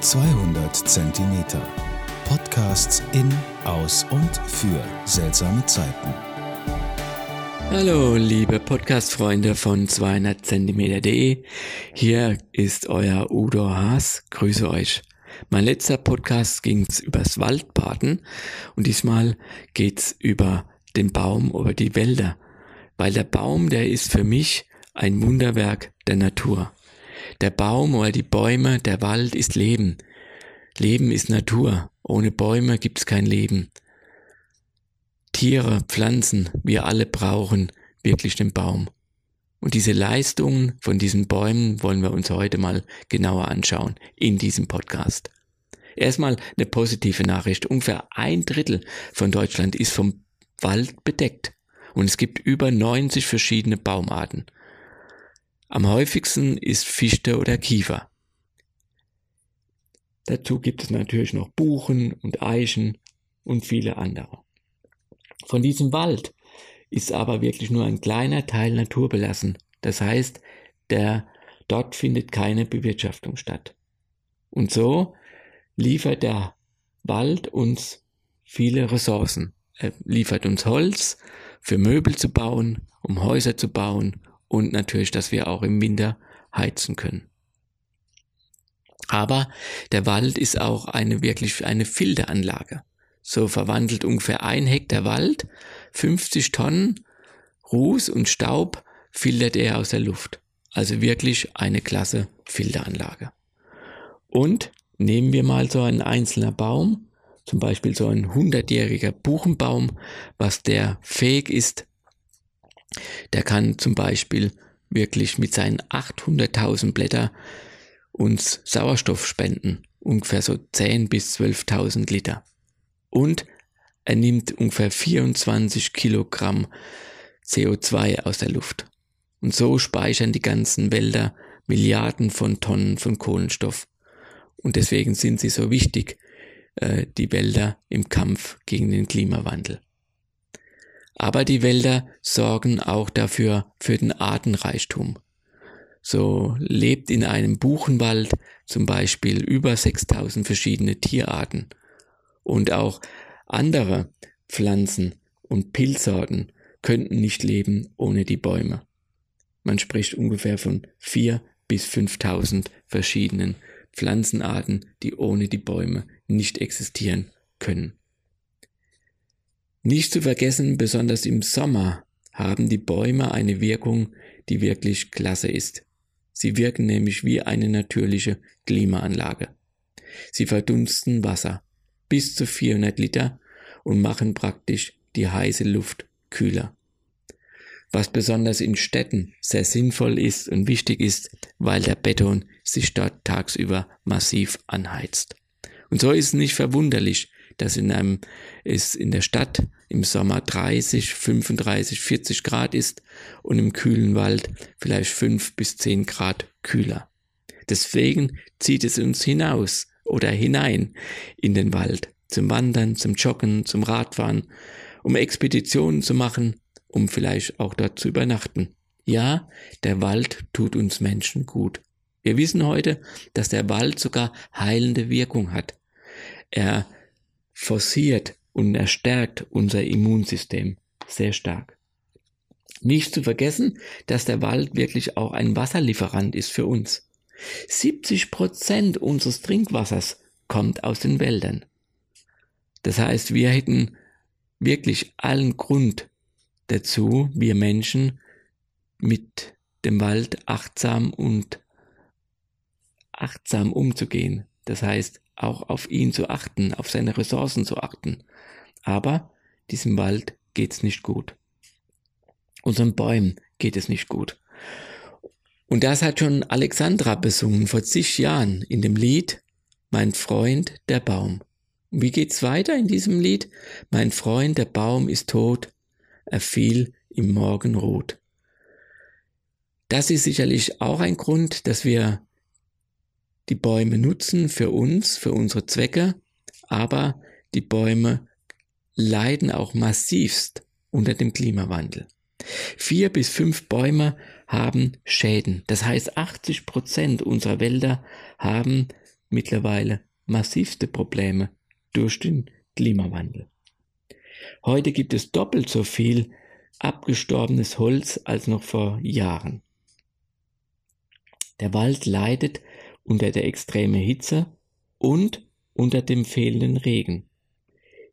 200 Zentimeter. Podcasts in, aus und für seltsame Zeiten. Hallo, liebe Podcast-Freunde von 200 Zentimeter.de. Hier ist euer Udo Haas. Grüße euch. Mein letzter Podcast ging's übers Waldbaden und diesmal geht's über den Baum, über die Wälder. Weil der Baum, der ist für mich ein Wunderwerk der Natur. Der Baum oder die Bäume, der Wald ist Leben. Leben ist Natur. Ohne Bäume gibt's kein Leben. Tiere, Pflanzen, wir alle brauchen wirklich den Baum. Und diese Leistungen von diesen Bäumen wollen wir uns heute mal genauer anschauen in diesem Podcast. Erstmal eine positive Nachricht. Ungefähr ein Drittel von Deutschland ist vom Wald bedeckt. Und es gibt über 90 verschiedene Baumarten. Am häufigsten ist Fichte oder Kiefer. Dazu gibt es natürlich noch Buchen und Eichen und viele andere. Von diesem Wald ist aber wirklich nur ein kleiner Teil naturbelassen. Das heißt, der, dort findet keine Bewirtschaftung statt. Und so liefert der Wald uns viele Ressourcen. Er liefert uns Holz für Möbel zu bauen, um Häuser zu bauen und natürlich, dass wir auch im Winter heizen können. Aber der Wald ist auch eine wirklich eine Filteranlage. So verwandelt ungefähr ein Hektar Wald 50 Tonnen Ruß und Staub filtert er aus der Luft. Also wirklich eine klasse Filteranlage. Und nehmen wir mal so einen einzelnen Baum, zum Beispiel so ein hundertjähriger Buchenbaum, was der fähig ist, der kann zum Beispiel wirklich mit seinen 800.000 Blätter uns Sauerstoff spenden, ungefähr so 10 bis 12.000 Liter. Und er nimmt ungefähr 24 Kilogramm CO2 aus der Luft. Und so speichern die ganzen Wälder Milliarden von Tonnen von Kohlenstoff. Und deswegen sind sie so wichtig, äh, die Wälder im Kampf gegen den Klimawandel. Aber die Wälder sorgen auch dafür für den Artenreichtum. So lebt in einem Buchenwald zum Beispiel über 6000 verschiedene Tierarten und auch andere Pflanzen und Pilzsorten könnten nicht leben ohne die Bäume. Man spricht ungefähr von vier bis 5000 verschiedenen Pflanzenarten, die ohne die Bäume nicht existieren können. Nicht zu vergessen, besonders im Sommer haben die Bäume eine Wirkung, die wirklich klasse ist. Sie wirken nämlich wie eine natürliche Klimaanlage. Sie verdunsten Wasser bis zu 400 Liter und machen praktisch die heiße Luft kühler. Was besonders in Städten sehr sinnvoll ist und wichtig ist, weil der Beton sich dort tagsüber massiv anheizt. Und so ist es nicht verwunderlich, dass in einem, es in der Stadt im Sommer 30, 35, 40 Grad ist und im kühlen Wald vielleicht 5 bis 10 Grad kühler. Deswegen zieht es uns hinaus oder hinein in den Wald, zum Wandern, zum Joggen, zum Radfahren, um Expeditionen zu machen, um vielleicht auch dort zu übernachten. Ja, der Wald tut uns Menschen gut. Wir wissen heute, dass der Wald sogar heilende Wirkung hat. Er forciert und er stärkt unser Immunsystem sehr stark. Nicht zu vergessen, dass der Wald wirklich auch ein Wasserlieferant ist für uns. 70 Prozent unseres Trinkwassers kommt aus den Wäldern. Das heißt, wir hätten wirklich allen Grund dazu, wir Menschen mit dem Wald achtsam und achtsam umzugehen. Das heißt, auch auf ihn zu achten, auf seine Ressourcen zu achten. Aber diesem Wald geht's nicht gut. Unseren Bäumen geht es nicht gut. Und das hat schon Alexandra besungen vor zig Jahren in dem Lied Mein Freund der Baum. Wie geht's weiter in diesem Lied? Mein Freund der Baum ist tot, er fiel im Morgenrot. Das ist sicherlich auch ein Grund, dass wir die Bäume nutzen für uns, für unsere Zwecke, aber die Bäume leiden auch massivst unter dem Klimawandel. Vier bis fünf Bäume haben Schäden. Das heißt, 80 Prozent unserer Wälder haben mittlerweile massivste Probleme durch den Klimawandel. Heute gibt es doppelt so viel abgestorbenes Holz als noch vor Jahren. Der Wald leidet unter der extremen Hitze und unter dem fehlenden Regen.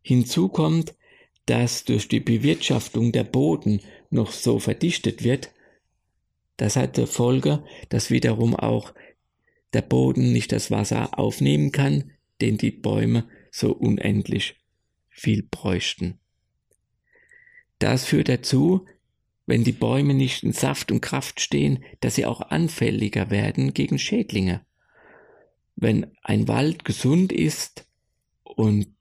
Hinzu kommt, dass durch die Bewirtschaftung der Boden noch so verdichtet wird, das hat zur Folge, dass wiederum auch der Boden nicht das Wasser aufnehmen kann, den die Bäume so unendlich viel bräuchten. Das führt dazu, wenn die Bäume nicht in Saft und Kraft stehen, dass sie auch anfälliger werden gegen Schädlinge. Wenn ein Wald gesund ist und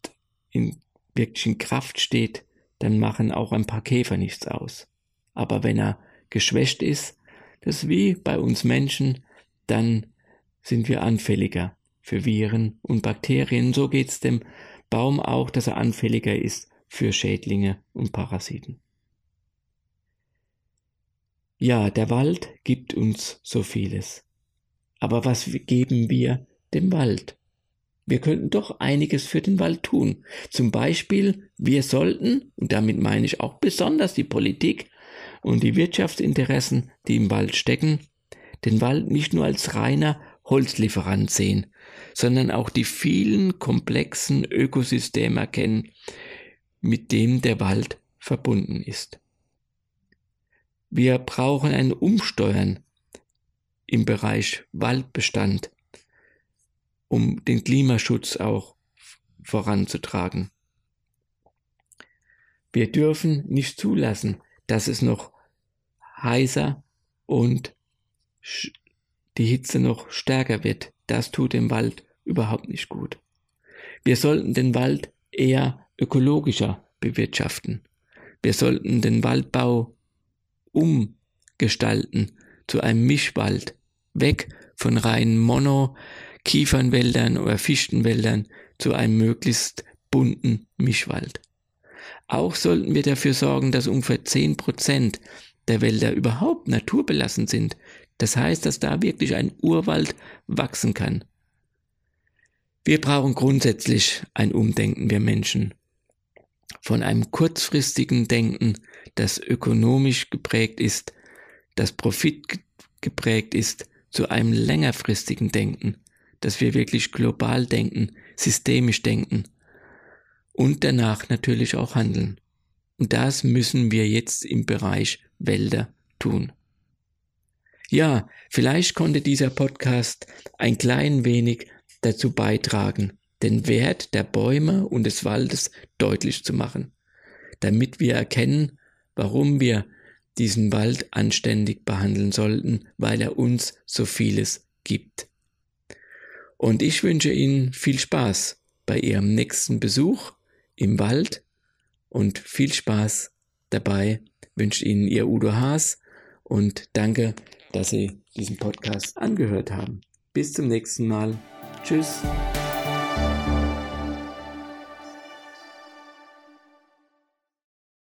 in wirklichen Kraft steht, dann machen auch ein paar Käfer nichts aus. Aber wenn er geschwächt ist, das ist wie bei uns Menschen, dann sind wir anfälliger für Viren und Bakterien. So geht's dem Baum auch, dass er anfälliger ist für Schädlinge und Parasiten. Ja, der Wald gibt uns so vieles. Aber was geben wir dem Wald? Wir könnten doch einiges für den Wald tun. Zum Beispiel, wir sollten, und damit meine ich auch besonders die Politik und die Wirtschaftsinteressen, die im Wald stecken, den Wald nicht nur als reiner Holzlieferant sehen, sondern auch die vielen komplexen Ökosysteme erkennen, mit dem der Wald verbunden ist. Wir brauchen ein Umsteuern im Bereich Waldbestand, um den Klimaschutz auch voranzutragen. Wir dürfen nicht zulassen, dass es noch heißer und die Hitze noch stärker wird. Das tut dem Wald überhaupt nicht gut. Wir sollten den Wald eher ökologischer bewirtschaften. Wir sollten den Waldbau umgestalten zu einem Mischwald, weg von reinen Mono-Kiefernwäldern oder Fichtenwäldern zu einem möglichst bunten Mischwald. Auch sollten wir dafür sorgen, dass ungefähr zehn Prozent der Wälder überhaupt naturbelassen sind. Das heißt, dass da wirklich ein Urwald wachsen kann. Wir brauchen grundsätzlich ein Umdenken, wir Menschen. Von einem kurzfristigen Denken, das ökonomisch geprägt ist, das Profit geprägt ist, zu einem längerfristigen Denken, dass wir wirklich global denken, systemisch denken und danach natürlich auch handeln. Und das müssen wir jetzt im Bereich Wälder tun. Ja, vielleicht konnte dieser Podcast ein klein wenig dazu beitragen, den Wert der Bäume und des Waldes deutlich zu machen, damit wir erkennen, warum wir diesen Wald anständig behandeln sollten, weil er uns so vieles gibt. Und ich wünsche Ihnen viel Spaß bei Ihrem nächsten Besuch im Wald und viel Spaß dabei wünscht Ihnen Ihr Udo Haas und danke, dass Sie diesen Podcast angehört haben. Bis zum nächsten Mal. Tschüss.